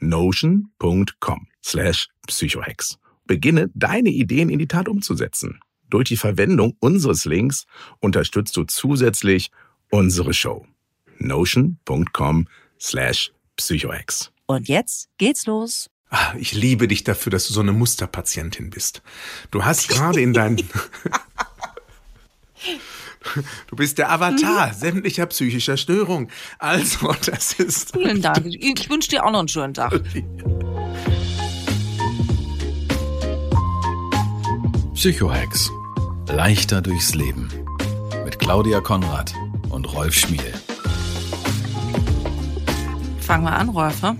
notion.com slash psychohex. Beginne deine Ideen in die Tat umzusetzen. Durch die Verwendung unseres Links unterstützt du zusätzlich unsere Show. notion.com slash psychohex. Und jetzt geht's los. Ah, ich liebe dich dafür, dass du so eine Musterpatientin bist. Du hast gerade in deinen... Du bist der Avatar mhm. sämtlicher psychischer Störung. Also, das ist. Vielen Dank. Ich wünsche dir auch noch einen schönen Tag. Psychohex. Leichter durchs Leben. Mit Claudia Konrad und Rolf Schmiel. Fangen wir an, Rolf. Ne?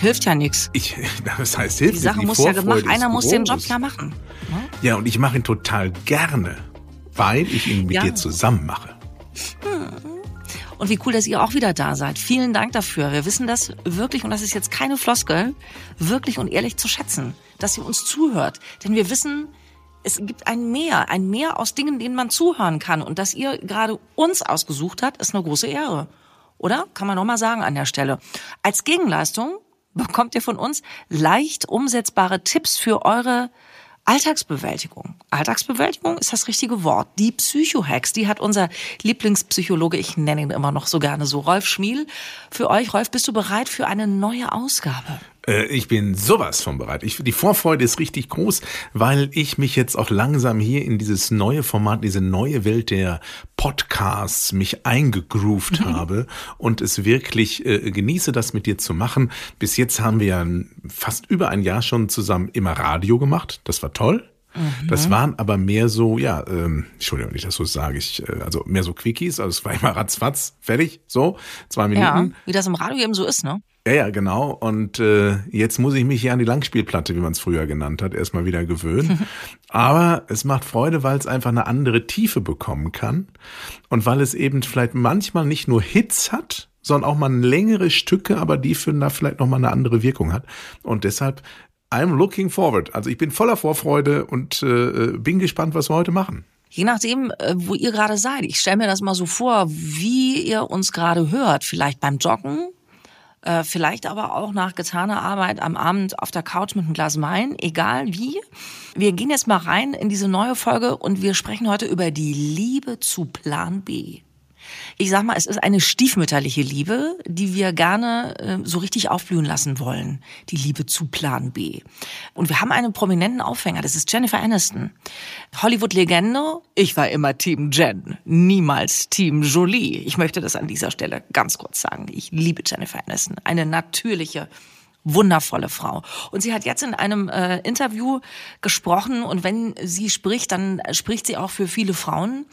Hilft ja nichts. Ich, das heißt, hilft Die Sache muss ja gemacht. Einer muss den Job ja machen. Ne? Ja, und ich mache ihn total gerne weil ich ihn mit ja. dir zusammen mache. Hm. Und wie cool, dass ihr auch wieder da seid. Vielen Dank dafür. Wir wissen das wirklich, und das ist jetzt keine Floskel, wirklich und ehrlich zu schätzen, dass ihr uns zuhört. Denn wir wissen, es gibt ein Mehr, ein Mehr aus Dingen, denen man zuhören kann. Und dass ihr gerade uns ausgesucht habt, ist eine große Ehre. Oder? Kann man noch mal sagen an der Stelle. Als Gegenleistung bekommt ihr von uns leicht umsetzbare Tipps für eure Alltagsbewältigung. Alltagsbewältigung ist das richtige Wort. Die Psychohacks, die hat unser Lieblingspsychologe, ich nenne ihn immer noch so gerne so, Rolf Schmiel. Für euch, Rolf, bist du bereit für eine neue Ausgabe? Äh, ich bin sowas von bereit. Ich, die Vorfreude ist richtig groß, weil ich mich jetzt auch langsam hier in dieses neue Format, diese neue Welt der Podcasts mich eingegroovt mhm. habe und es wirklich äh, genieße, das mit dir zu machen. Bis jetzt haben wir ja fast über ein Jahr schon zusammen immer Radio gemacht. Das war toll. Mhm. Das waren aber mehr so, ja, ähm, Entschuldigung, wenn ich das so sage, ich, äh, also mehr so Quickies, also es war immer ratzfatz, fertig, so, zwei Minuten. Ja, wie das im Radio eben so ist, ne? Ja, ja, genau. Und äh, jetzt muss ich mich hier an die Langspielplatte, wie man es früher genannt hat, erstmal wieder gewöhnen. Aber es macht Freude, weil es einfach eine andere Tiefe bekommen kann. Und weil es eben vielleicht manchmal nicht nur Hits hat, sondern auch mal längere Stücke, aber die für da vielleicht nochmal eine andere Wirkung hat. Und deshalb, I'm looking forward. Also ich bin voller Vorfreude und äh, bin gespannt, was wir heute machen. Je nachdem, äh, wo ihr gerade seid. Ich stelle mir das mal so vor, wie ihr uns gerade hört. Vielleicht beim Joggen, äh, vielleicht aber auch nach getaner Arbeit am Abend auf der Couch mit einem Glas Wein, egal wie. Wir gehen jetzt mal rein in diese neue Folge und wir sprechen heute über die Liebe zu Plan B. Ich sag mal, es ist eine stiefmütterliche Liebe, die wir gerne äh, so richtig aufblühen lassen wollen. Die Liebe zu Plan B. Und wir haben einen prominenten Aufhänger, das ist Jennifer Aniston. Hollywood-Legende. Ich war immer Team Jen, niemals Team Jolie. Ich möchte das an dieser Stelle ganz kurz sagen. Ich liebe Jennifer Aniston. Eine natürliche, wundervolle Frau. Und sie hat jetzt in einem äh, Interview gesprochen und wenn sie spricht, dann spricht sie auch für viele Frauen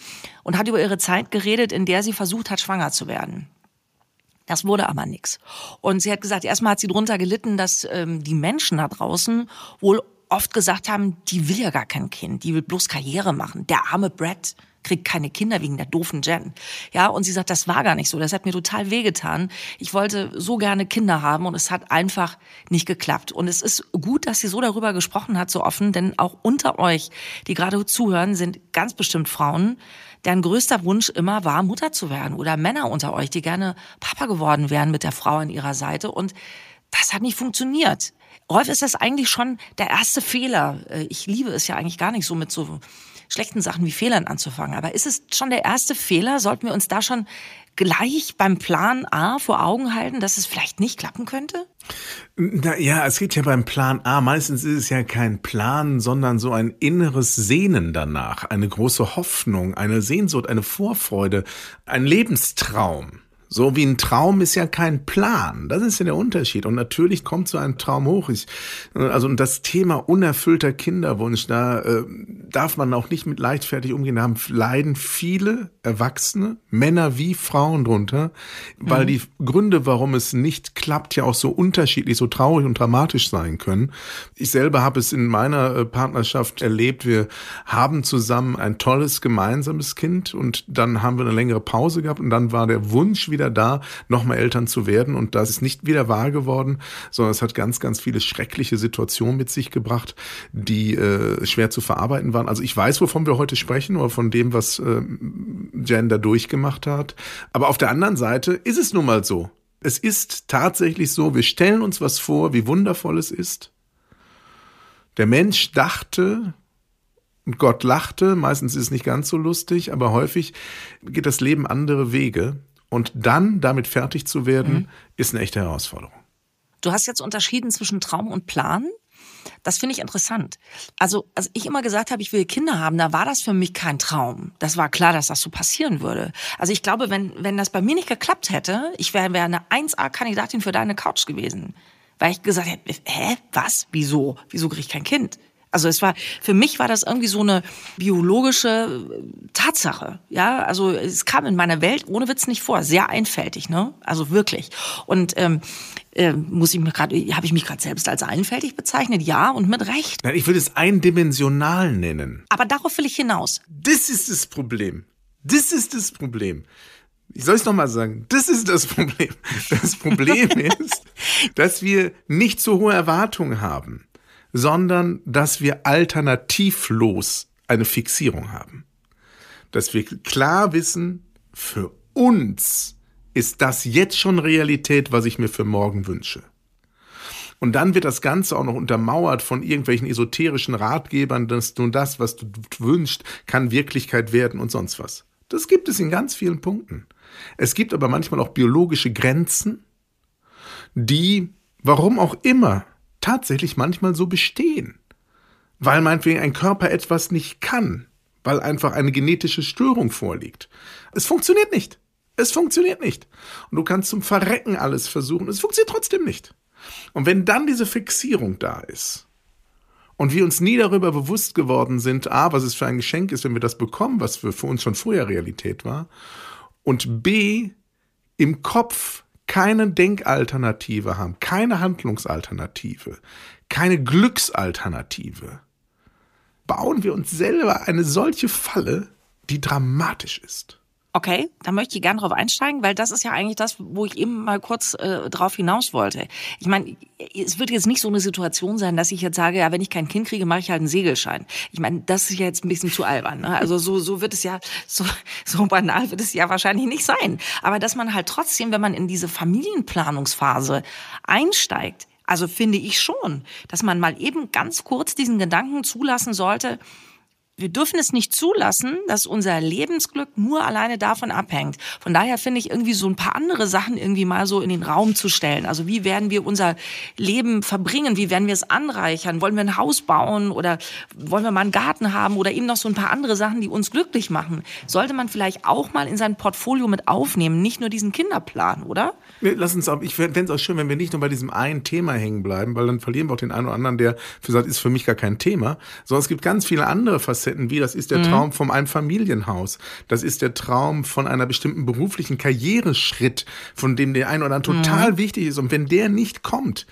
und hat über ihre Zeit geredet, in der sie versucht hat, schwanger zu werden. Das wurde aber nix. Und sie hat gesagt, erstmal hat sie drunter gelitten, dass ähm, die Menschen da draußen wohl oft gesagt haben, die will ja gar kein Kind, die will bloß Karriere machen. Der arme Brad, krieg keine Kinder wegen der doofen Jen. Ja, und sie sagt, das war gar nicht so. Das hat mir total wehgetan. Ich wollte so gerne Kinder haben und es hat einfach nicht geklappt. Und es ist gut, dass sie so darüber gesprochen hat, so offen, denn auch unter euch, die gerade zuhören, sind ganz bestimmt Frauen, deren größter Wunsch immer war, Mutter zu werden oder Männer unter euch, die gerne Papa geworden wären mit der Frau an ihrer Seite und das hat nicht funktioniert. Häufig ist das eigentlich schon der erste Fehler. Äh, ich liebe es ja eigentlich gar nicht so mit so schlechten Sachen wie Fehlern anzufangen. Aber ist es schon der erste Fehler? Sollten wir uns da schon gleich beim Plan A vor Augen halten, dass es vielleicht nicht klappen könnte? Na, ja, es geht ja beim Plan A. Meistens ist es ja kein Plan, sondern so ein inneres Sehnen danach, eine große Hoffnung, eine Sehnsucht, eine Vorfreude, ein Lebenstraum. So wie ein Traum ist ja kein Plan. Das ist ja der Unterschied. Und natürlich kommt so ein Traum hoch. Ich, also und das Thema unerfüllter Kinderwunsch, da äh, darf man auch nicht mit leichtfertig umgehen. Da haben leiden viele Erwachsene, Männer wie Frauen drunter, weil mhm. die Gründe, warum es nicht klappt, ja auch so unterschiedlich, so traurig und dramatisch sein können. Ich selber habe es in meiner äh, Partnerschaft erlebt. Wir haben zusammen ein tolles gemeinsames Kind und dann haben wir eine längere Pause gehabt und dann war der Wunsch wieder wieder da, nochmal Eltern zu werden. Und das ist nicht wieder wahr geworden, sondern es hat ganz, ganz viele schreckliche Situationen mit sich gebracht, die äh, schwer zu verarbeiten waren. Also ich weiß, wovon wir heute sprechen, oder von dem, was äh, Gender durchgemacht hat. Aber auf der anderen Seite ist es nun mal so. Es ist tatsächlich so, wir stellen uns was vor, wie wundervoll es ist. Der Mensch dachte, und Gott lachte, meistens ist es nicht ganz so lustig, aber häufig geht das Leben andere Wege. Und dann damit fertig zu werden, mhm. ist eine echte Herausforderung. Du hast jetzt unterschieden zwischen Traum und Plan. Das finde ich interessant. Also, als ich immer gesagt habe, ich will Kinder haben, da war das für mich kein Traum. Das war klar, dass das so passieren würde. Also ich glaube, wenn, wenn das bei mir nicht geklappt hätte, ich wäre wär eine 1A-Kandidatin für deine Couch gewesen. Weil ich gesagt hätte, hä, was, wieso, wieso kriege ich kein Kind? Also es war, für mich war das irgendwie so eine biologische äh, Tatsache. Ja, also es kam in meiner Welt ohne Witz nicht vor. Sehr einfältig, ne? Also wirklich. Und ähm, äh, muss ich mir gerade, habe ich mich gerade selbst als einfältig bezeichnet? Ja, und mit Recht. Nein, ich würde es eindimensional nennen. Aber darauf will ich hinaus. Das ist das Problem. Das ist das Problem. Ich soll es nochmal sagen. Das ist das Problem. Das Problem ist, dass wir nicht so hohe Erwartungen haben sondern dass wir alternativlos eine Fixierung haben. Dass wir klar wissen, für uns ist das jetzt schon Realität, was ich mir für morgen wünsche. Und dann wird das Ganze auch noch untermauert von irgendwelchen esoterischen Ratgebern, dass du das, was du wünschst, kann Wirklichkeit werden und sonst was. Das gibt es in ganz vielen Punkten. Es gibt aber manchmal auch biologische Grenzen, die, warum auch immer, tatsächlich manchmal so bestehen. Weil meinetwegen ein Körper etwas nicht kann, weil einfach eine genetische Störung vorliegt. Es funktioniert nicht. Es funktioniert nicht. Und du kannst zum Verrecken alles versuchen. Es funktioniert trotzdem nicht. Und wenn dann diese Fixierung da ist und wir uns nie darüber bewusst geworden sind, a, was es für ein Geschenk ist, wenn wir das bekommen, was für, für uns schon vorher Realität war, und b, im Kopf keine Denkalternative haben, keine Handlungsalternative, keine Glücksalternative, bauen wir uns selber eine solche Falle, die dramatisch ist. Okay, da möchte ich gerne drauf einsteigen, weil das ist ja eigentlich das, wo ich eben mal kurz äh, drauf hinaus wollte. Ich meine, es wird jetzt nicht so eine Situation sein, dass ich jetzt sage, ja, wenn ich kein Kind kriege, mache ich halt einen Segelschein. Ich meine, das ist ja jetzt ein bisschen zu albern. Ne? Also so, so wird es ja, so, so banal wird es ja wahrscheinlich nicht sein. Aber dass man halt trotzdem, wenn man in diese Familienplanungsphase einsteigt, also finde ich schon, dass man mal eben ganz kurz diesen Gedanken zulassen sollte, wir dürfen es nicht zulassen, dass unser Lebensglück nur alleine davon abhängt. Von daher finde ich irgendwie so ein paar andere Sachen irgendwie mal so in den Raum zu stellen. Also wie werden wir unser Leben verbringen? Wie werden wir es anreichern? Wollen wir ein Haus bauen oder wollen wir mal einen Garten haben oder eben noch so ein paar andere Sachen, die uns glücklich machen? Sollte man vielleicht auch mal in sein Portfolio mit aufnehmen, nicht nur diesen Kinderplan, oder? Lass uns auch, ich fände es auch schön, wenn wir nicht nur bei diesem einen Thema hängen bleiben, weil dann verlieren wir auch den einen oder anderen, der für sagt, ist für mich gar kein Thema, sondern es gibt ganz viele andere Facetten Facetten wie. Das ist der mhm. Traum von einem Familienhaus. Das ist der Traum von einer bestimmten beruflichen Karriereschritt, von dem der ein oder andere total mhm. wichtig ist. Und wenn der nicht kommt,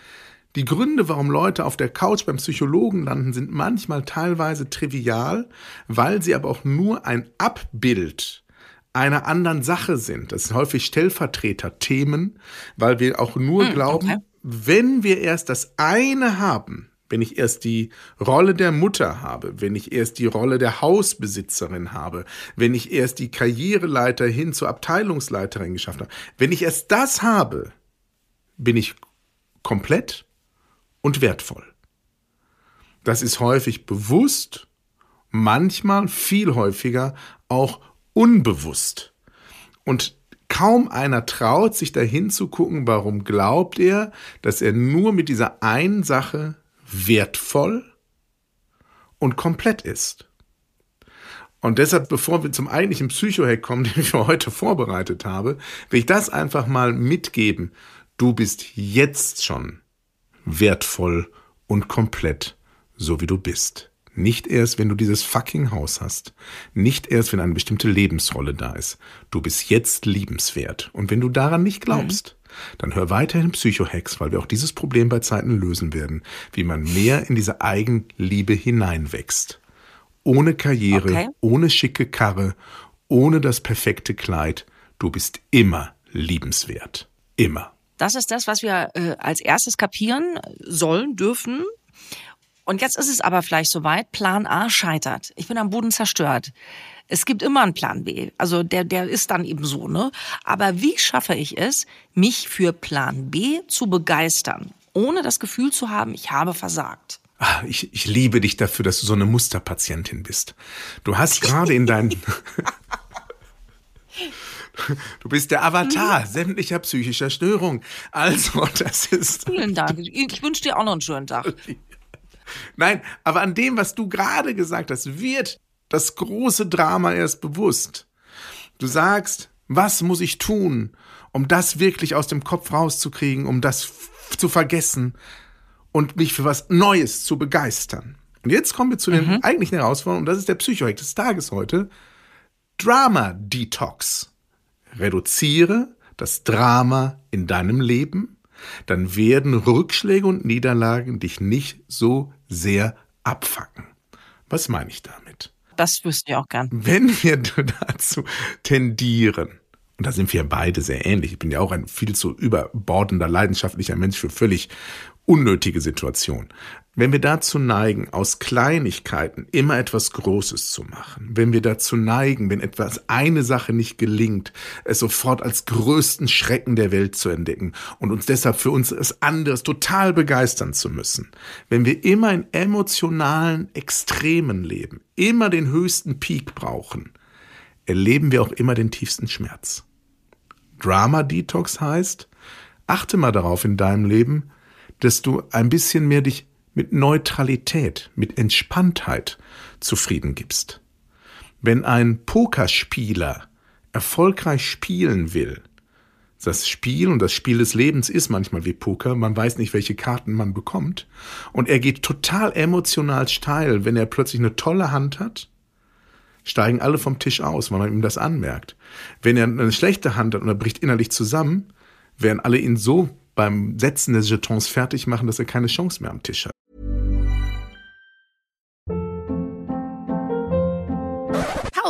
Die Gründe, warum Leute auf der Couch beim Psychologen landen, sind manchmal teilweise trivial, weil sie aber auch nur ein Abbild einer anderen Sache sind. Das sind häufig Stellvertreter-Themen, weil wir auch nur hm, glauben, okay. wenn wir erst das eine haben, wenn ich erst die Rolle der Mutter habe, wenn ich erst die Rolle der Hausbesitzerin habe, wenn ich erst die Karriereleiter hin zur Abteilungsleiterin geschafft habe, wenn ich erst das habe, bin ich komplett und wertvoll. Das ist häufig bewusst, manchmal viel häufiger auch unbewusst. Und kaum einer traut sich dahin zu gucken, warum glaubt er, dass er nur mit dieser einen Sache wertvoll und komplett ist. Und deshalb, bevor wir zum eigentlichen Psychohack kommen, den ich für heute vorbereitet habe, will ich das einfach mal mitgeben. Du bist jetzt schon wertvoll und komplett, so wie du bist. Nicht erst, wenn du dieses fucking Haus hast. Nicht erst, wenn eine bestimmte Lebensrolle da ist. Du bist jetzt liebenswert. Und wenn du daran nicht glaubst, mhm dann hör weiterhin Psychohacks, weil wir auch dieses Problem bei Zeiten lösen werden, wie man mehr in diese Eigenliebe hineinwächst. Ohne Karriere, okay. ohne schicke Karre, ohne das perfekte Kleid. Du bist immer liebenswert. Immer. Das ist das, was wir äh, als erstes kapieren sollen, dürfen. Und jetzt ist es aber vielleicht soweit, Plan A scheitert. Ich bin am Boden zerstört. Es gibt immer einen Plan B. Also der, der ist dann eben so, ne? Aber wie schaffe ich es, mich für Plan B zu begeistern, ohne das Gefühl zu haben, ich habe versagt? Ach, ich, ich liebe dich dafür, dass du so eine Musterpatientin bist. Du hast gerade in deinen. Du bist der Avatar sämtlicher psychischer Störung. Also, das ist. Vielen Dank. Ich wünsche dir auch noch einen schönen Tag. Nein, aber an dem, was du gerade gesagt hast, wird das große Drama erst bewusst. Du sagst, was muss ich tun, um das wirklich aus dem Kopf rauszukriegen, um das zu vergessen und mich für was Neues zu begeistern. Und jetzt kommen wir zu den mhm. eigentlichen Herausforderungen, und das ist der Psychohack des Tages heute. Drama Detox. Reduziere das Drama in deinem Leben, dann werden Rückschläge und Niederlagen dich nicht so sehr abfacken. Was meine ich damit? Das wüsste ich auch gern. Wenn wir dazu tendieren, und da sind wir beide sehr ähnlich, ich bin ja auch ein viel zu überbordender, leidenschaftlicher Mensch für völlig unnötige Situationen. Wenn wir dazu neigen, aus Kleinigkeiten immer etwas Großes zu machen, wenn wir dazu neigen, wenn etwas eine Sache nicht gelingt, es sofort als größten Schrecken der Welt zu entdecken und uns deshalb für uns es anderes total begeistern zu müssen, wenn wir immer in emotionalen Extremen leben, immer den höchsten Peak brauchen, erleben wir auch immer den tiefsten Schmerz. Drama Detox heißt, achte mal darauf in deinem Leben, dass du ein bisschen mehr dich mit Neutralität, mit Entspanntheit zufrieden gibst. Wenn ein Pokerspieler erfolgreich spielen will, das Spiel und das Spiel des Lebens ist manchmal wie Poker, man weiß nicht, welche Karten man bekommt, und er geht total emotional steil, wenn er plötzlich eine tolle Hand hat, steigen alle vom Tisch aus, weil man ihm das anmerkt. Wenn er eine schlechte Hand hat und er bricht innerlich zusammen, werden alle ihn so beim Setzen des Jetons fertig machen, dass er keine Chance mehr am Tisch hat.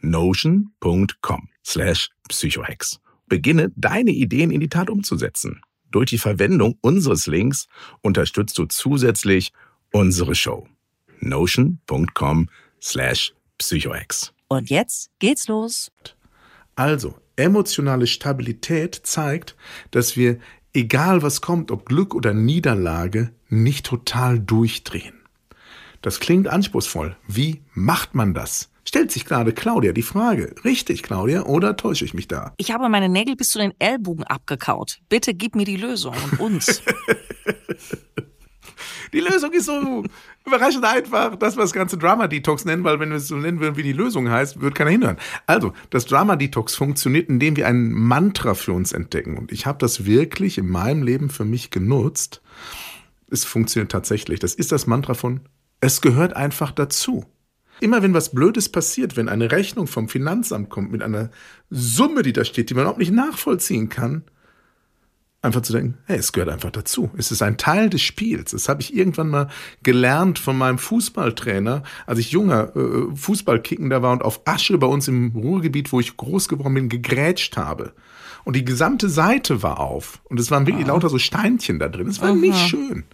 notion.com slash psychohex. Beginne deine Ideen in die Tat umzusetzen. Durch die Verwendung unseres Links unterstützt du zusätzlich unsere Show. notion.com slash psychohex. Und jetzt geht's los. Also, emotionale Stabilität zeigt, dass wir, egal was kommt, ob Glück oder Niederlage, nicht total durchdrehen. Das klingt anspruchsvoll. Wie macht man das? Stellt sich gerade Claudia die Frage. Richtig, Claudia, oder täusche ich mich da? Ich habe meine Nägel bis zu den Ellbogen abgekaut. Bitte gib mir die Lösung und uns. die Lösung ist so überraschend einfach, dass wir das ganze Drama Detox nennen, weil wenn wir es so nennen würden, wie die Lösung heißt, würde keiner hinhören. Also, das Drama Detox funktioniert, indem wir ein Mantra für uns entdecken. Und ich habe das wirklich in meinem Leben für mich genutzt. Es funktioniert tatsächlich. Das ist das Mantra von, es gehört einfach dazu. Immer wenn was Blödes passiert, wenn eine Rechnung vom Finanzamt kommt mit einer Summe, die da steht, die man überhaupt nicht nachvollziehen kann, einfach zu denken, hey, es gehört einfach dazu. Es ist ein Teil des Spiels. Das habe ich irgendwann mal gelernt von meinem Fußballtrainer, als ich junger äh, Fußballkickender war und auf Asche bei uns im Ruhrgebiet, wo ich groß geworden bin, gegrätscht habe. Und die gesamte Seite war auf. Und es waren wirklich ah. lauter so Steinchen da drin. Es war Aha. nicht schön.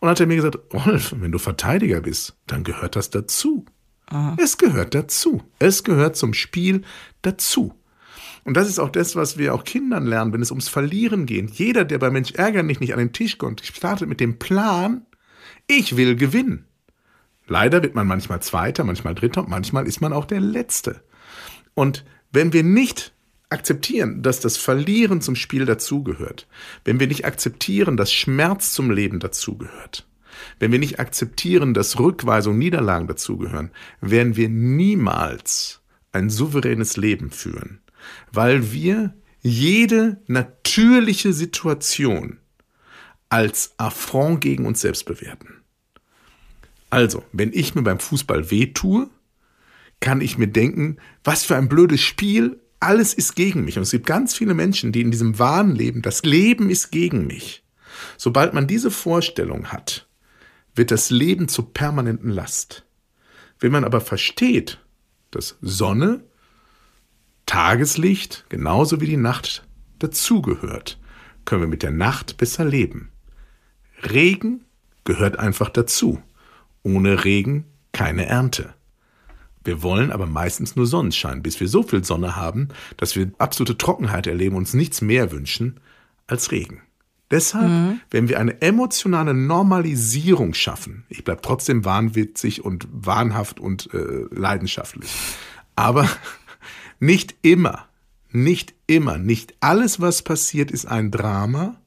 Und hat er mir gesagt, Rolf, wenn du Verteidiger bist, dann gehört das dazu. Aha. Es gehört dazu. Es gehört zum Spiel dazu. Und das ist auch das, was wir auch Kindern lernen, wenn es ums Verlieren geht. Jeder, der bei Mensch ärgern nicht, nicht an den Tisch kommt, startet mit dem Plan, ich will gewinnen. Leider wird man manchmal Zweiter, manchmal Dritter manchmal ist man auch der Letzte. Und wenn wir nicht akzeptieren, dass das Verlieren zum Spiel dazugehört, wenn wir nicht akzeptieren, dass Schmerz zum Leben dazugehört, wenn wir nicht akzeptieren, dass Rückweisung, Niederlagen dazugehören, werden wir niemals ein souveränes Leben führen, weil wir jede natürliche Situation als Affront gegen uns selbst bewerten. Also, wenn ich mir beim Fußball wehtue, kann ich mir denken, was für ein blödes Spiel, alles ist gegen mich. Und es gibt ganz viele Menschen, die in diesem Wahn leben, das Leben ist gegen mich. Sobald man diese Vorstellung hat, wird das Leben zur permanenten Last. Wenn man aber versteht, dass Sonne, Tageslicht genauso wie die Nacht dazugehört, können wir mit der Nacht besser leben. Regen gehört einfach dazu. Ohne Regen keine Ernte. Wir wollen aber meistens nur Sonnenschein, bis wir so viel Sonne haben, dass wir absolute Trockenheit erleben und uns nichts mehr wünschen als Regen. Deshalb, mhm. wenn wir eine emotionale Normalisierung schaffen, ich bleibe trotzdem wahnwitzig und wahnhaft und äh, leidenschaftlich, aber nicht immer, nicht immer, nicht alles, was passiert, ist ein Drama,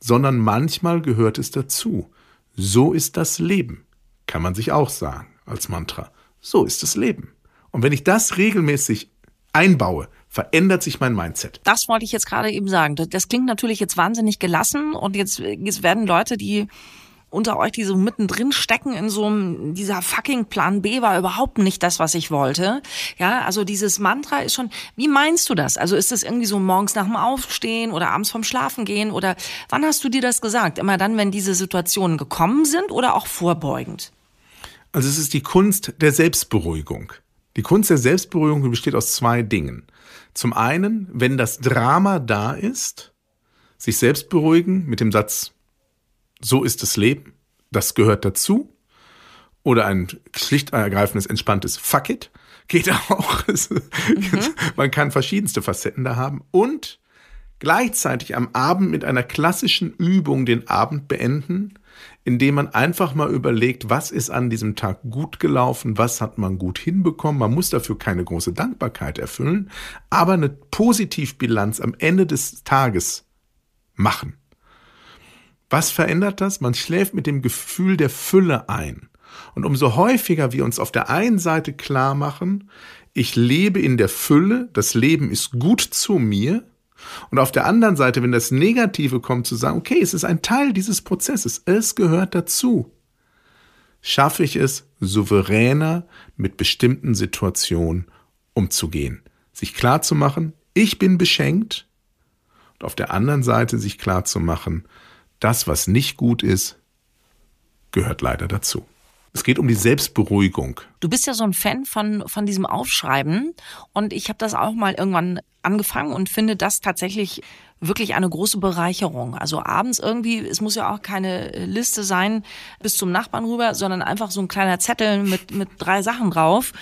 sondern manchmal gehört es dazu. So ist das Leben, kann man sich auch sagen als Mantra. So ist das Leben. Und wenn ich das regelmäßig einbaue, verändert sich mein Mindset. Das wollte ich jetzt gerade eben sagen. Das klingt natürlich jetzt wahnsinnig gelassen und jetzt, jetzt werden Leute, die unter euch, die so mittendrin stecken in so einem, dieser fucking Plan B war überhaupt nicht das, was ich wollte. Ja, also dieses Mantra ist schon, wie meinst du das? Also ist das irgendwie so morgens nach dem Aufstehen oder abends vom Schlafen gehen oder wann hast du dir das gesagt? Immer dann, wenn diese Situationen gekommen sind oder auch vorbeugend? Also es ist die Kunst der Selbstberuhigung. Die Kunst der Selbstberuhigung besteht aus zwei Dingen. Zum einen, wenn das Drama da ist, sich selbst beruhigen mit dem Satz, so ist das Leben, das gehört dazu. Oder ein schlicht ergreifendes, entspanntes Fuck it geht auch. Mhm. Man kann verschiedenste Facetten da haben. Und gleichzeitig am Abend mit einer klassischen Übung den Abend beenden, indem man einfach mal überlegt, was ist an diesem Tag gut gelaufen, was hat man gut hinbekommen. Man muss dafür keine große Dankbarkeit erfüllen, aber eine Positivbilanz am Ende des Tages machen. Was verändert das? Man schläft mit dem Gefühl der Fülle ein. Und umso häufiger wir uns auf der einen Seite klar machen, ich lebe in der Fülle, das Leben ist gut zu mir. Und auf der anderen Seite, wenn das Negative kommt, zu sagen, okay, es ist ein Teil dieses Prozesses, es gehört dazu, schaffe ich es, souveräner mit bestimmten Situationen umzugehen. Sich klar zu machen, ich bin beschenkt. Und auf der anderen Seite sich klar zu machen, das, was nicht gut ist, gehört leider dazu. Es geht um die Selbstberuhigung. Du bist ja so ein Fan von, von diesem Aufschreiben und ich habe das auch mal irgendwann angefangen und finde das tatsächlich wirklich eine große Bereicherung. Also abends irgendwie, es muss ja auch keine Liste sein bis zum Nachbarn rüber, sondern einfach so ein kleiner Zettel mit, mit drei Sachen drauf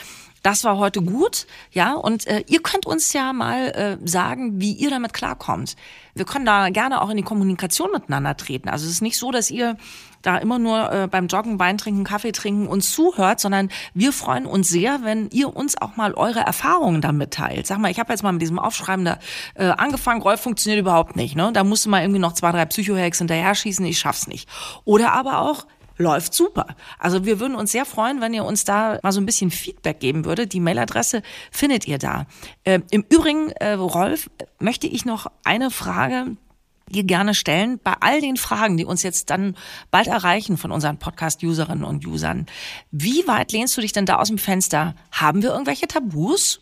das war heute gut, ja, und äh, ihr könnt uns ja mal äh, sagen, wie ihr damit klarkommt. Wir können da gerne auch in die Kommunikation miteinander treten. Also es ist nicht so, dass ihr da immer nur äh, beim Joggen, Wein trinken, Kaffee trinken uns zuhört, sondern wir freuen uns sehr, wenn ihr uns auch mal eure Erfahrungen damit teilt. Sag mal, ich habe jetzt mal mit diesem Aufschreiben da äh, angefangen, Rolf funktioniert überhaupt nicht. Ne? Da musste mal irgendwie noch zwei, drei Psychohacks hinterher schießen, ich schaff's nicht. Oder aber auch, läuft super. Also wir würden uns sehr freuen, wenn ihr uns da mal so ein bisschen Feedback geben würdet. Die Mailadresse findet ihr da. Äh, Im Übrigen, äh, Rolf, möchte ich noch eine Frage dir gerne stellen. Bei all den Fragen, die uns jetzt dann bald erreichen von unseren Podcast-Userinnen und Usern, wie weit lehnst du dich denn da aus dem Fenster? Haben wir irgendwelche Tabus?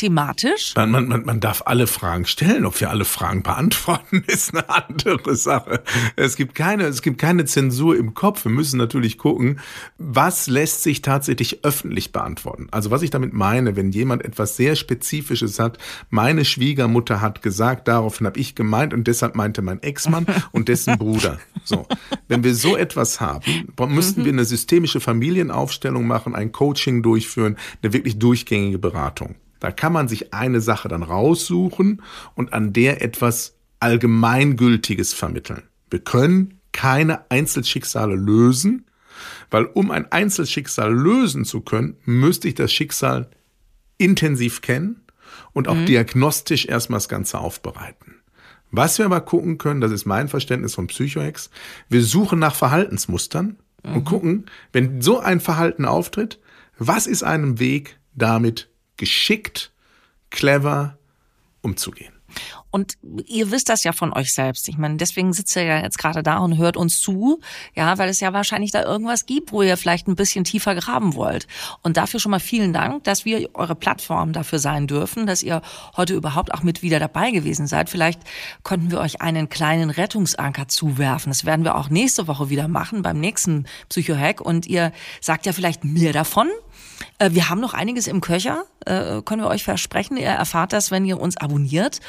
Thematisch? Man, man, man, man darf alle Fragen stellen. Ob wir alle Fragen beantworten, ist eine andere Sache. Es gibt keine, es gibt keine Zensur im Kopf. Wir müssen natürlich gucken, was lässt sich tatsächlich öffentlich beantworten. Also was ich damit meine, wenn jemand etwas sehr Spezifisches hat, meine Schwiegermutter hat gesagt, daraufhin habe ich gemeint und deshalb meinte mein Ex-Mann und dessen Bruder. So. Wenn wir so etwas haben, müssten wir eine systemische Familienaufstellung machen, ein Coaching durchführen, eine wirklich durchgängige Beratung. Da kann man sich eine Sache dann raussuchen und an der etwas Allgemeingültiges vermitteln. Wir können keine Einzelschicksale lösen, weil um ein Einzelschicksal lösen zu können, müsste ich das Schicksal intensiv kennen und auch mhm. diagnostisch erstmal das Ganze aufbereiten. Was wir aber gucken können, das ist mein Verständnis von Psychohex, wir suchen nach Verhaltensmustern mhm. und gucken, wenn so ein Verhalten auftritt, was ist einem Weg, damit geschickt, clever umzugehen. Und ihr wisst das ja von euch selbst. Ich meine, deswegen sitzt ihr ja jetzt gerade da und hört uns zu, ja, weil es ja wahrscheinlich da irgendwas gibt, wo ihr vielleicht ein bisschen tiefer graben wollt. Und dafür schon mal vielen Dank, dass wir eure Plattform dafür sein dürfen, dass ihr heute überhaupt auch mit wieder dabei gewesen seid. Vielleicht konnten wir euch einen kleinen Rettungsanker zuwerfen. Das werden wir auch nächste Woche wieder machen beim nächsten Psychohack. Und ihr sagt ja vielleicht mehr davon. Äh, wir haben noch einiges im Köcher, äh, können wir euch versprechen. Ihr erfahrt das, wenn ihr uns abonniert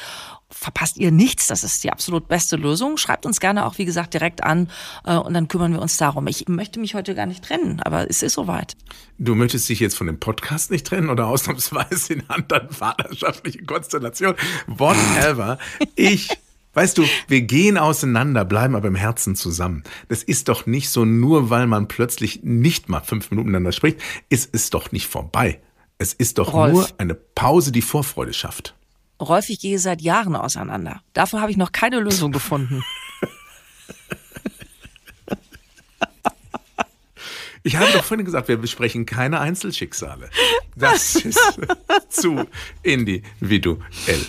verpasst ihr nichts. Das ist die absolut beste Lösung. Schreibt uns gerne auch, wie gesagt, direkt an äh, und dann kümmern wir uns darum. Ich möchte mich heute gar nicht trennen, aber es ist soweit. Du möchtest dich jetzt von dem Podcast nicht trennen oder ausnahmsweise in anderen vaterschaftlichen Konstellationen? Whatever. Ich Weißt du, wir gehen auseinander, bleiben aber im Herzen zusammen. Das ist doch nicht so, nur weil man plötzlich nicht mal fünf Minuten miteinander spricht, ist es doch nicht vorbei. Es ist doch Rolf. nur eine Pause, die Vorfreude schafft. Rolf, ich gehe seit Jahren auseinander. Dafür habe ich noch keine Lösung gefunden. Ich habe doch vorhin gesagt, wir besprechen keine Einzelschicksale. Das ist zu individuell.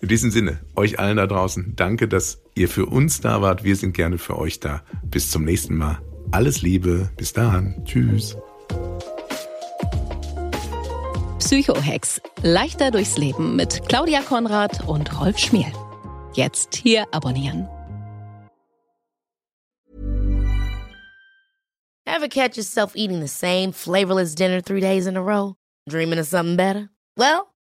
In diesem Sinne, euch allen da draußen, danke, dass ihr für uns da wart. Wir sind gerne für euch da. Bis zum nächsten Mal. Alles Liebe. Bis dahin. Tschüss. Psychohex. Leichter durchs Leben mit Claudia Konrad und Rolf Schmiel. Jetzt hier abonnieren. Ever catch yourself eating the same flavorless dinner three days in a row? Dreaming of something better? Well,